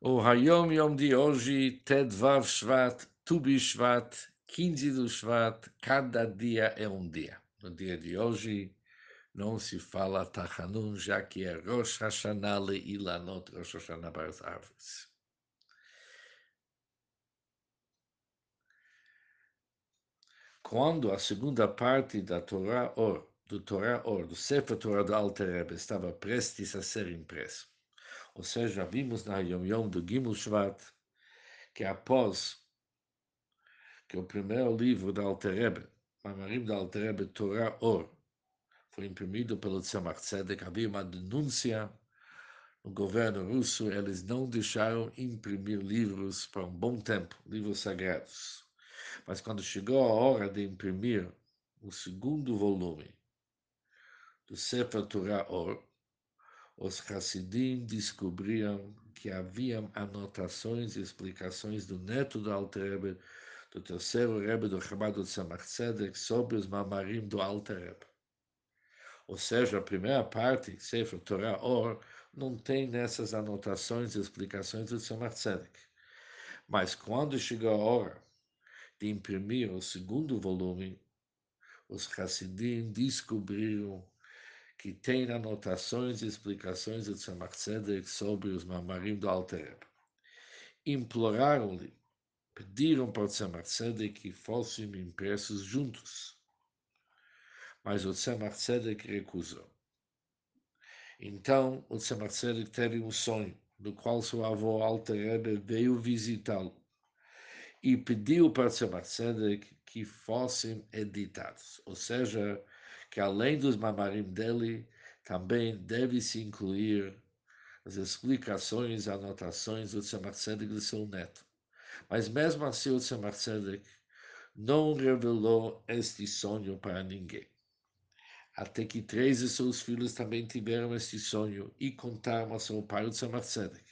O Hayom Yom de hoje, Tedvav Shvat, Tubi Shvat, 15 do Shvat, cada dia é um dia. No dia de hoje, não se fala Tachanun, já que é Rosh Hashanah Leilanot, Rosh Hashanah para as árvores. Quando a segunda parte da Torá Or, do Torá Or, do Sefer Torah do Alter Rebbe, estava prestes a ser impresso, ou seja, vimos na Yom Yom do Gimel Shvat que após que o primeiro livro da Alter Rebbe, Mamarim da Alter Rebbe, Torah Or, foi imprimido pelo Tzemach Tzedek, havia uma denúncia no governo russo, eles não deixaram imprimir livros por um bom tempo, livros sagrados. Mas quando chegou a hora de imprimir o segundo volume do Sefer Torah Or, os Hassidim descobriram que haviam anotações e explicações do neto do Alter Rebbe, do terceiro Rebbe do Chabad Tzemach Tzedek, sobre os mamarim do Alter Rebbe. Ou seja, a primeira parte, Sefer Torah Or, não tem nessas anotações e explicações do Tzemach Tzedek. Mas quando chegou a hora de imprimir o segundo volume, os Hassidim descobriram que tem anotações e explicações de Tzemach Tzedek sobre os mamarim do Alter Imploraram-lhe, pediram para Tzemach Tzedek que fossem impressos juntos. Mas o Tzemach Tzedek recusou. Então, o Tzemach teve um sonho, no qual seu avô Alter veio visitá-lo e pediu para Tzemach Tzedek que fossem editados, ou seja, que além dos mamarim dele, também deve-se incluir as explicações, anotações do Tzemach Tzedek do seu neto. Mas mesmo assim o Tzemach Tzedek não revelou este sonho para ninguém. Até que três de seus filhos também tiveram este sonho e contaram ao seu pai o Tzemach Tzedek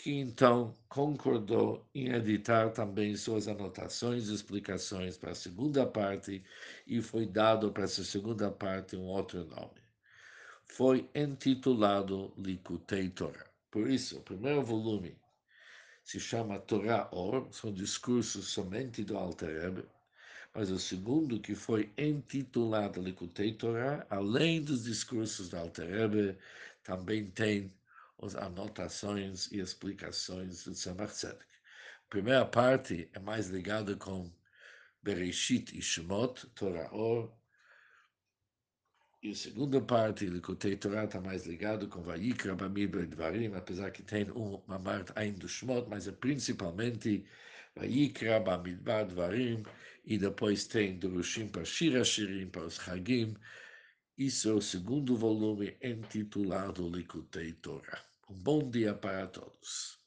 que então concordou em editar também suas anotações e explicações para a segunda parte e foi dado para essa segunda parte um outro nome. Foi intitulado Likutei Torah. Por isso, o primeiro volume se chama Torah Or, são discursos somente do Alter mas o segundo, que foi intitulado Likutei Torah, além dos discursos do Alter também tem as anotações e explicações do Tzemach Tzedek. A primeira parte é mais ligada com Bereshit e Shemot, Torah Or, e a segunda parte, Likutei Torah, está mais ligado com Vayikra, Bamidbar e Dvarim, apesar que tem um Mamar ainda do Shemot, mas é principalmente Vayikra, Bamidbar, Dvarim, e depois tem Durushim para Shira Shirim, para os Hagim, isso é o segundo volume intitulado Likutei Torah. Um bom dia para todos.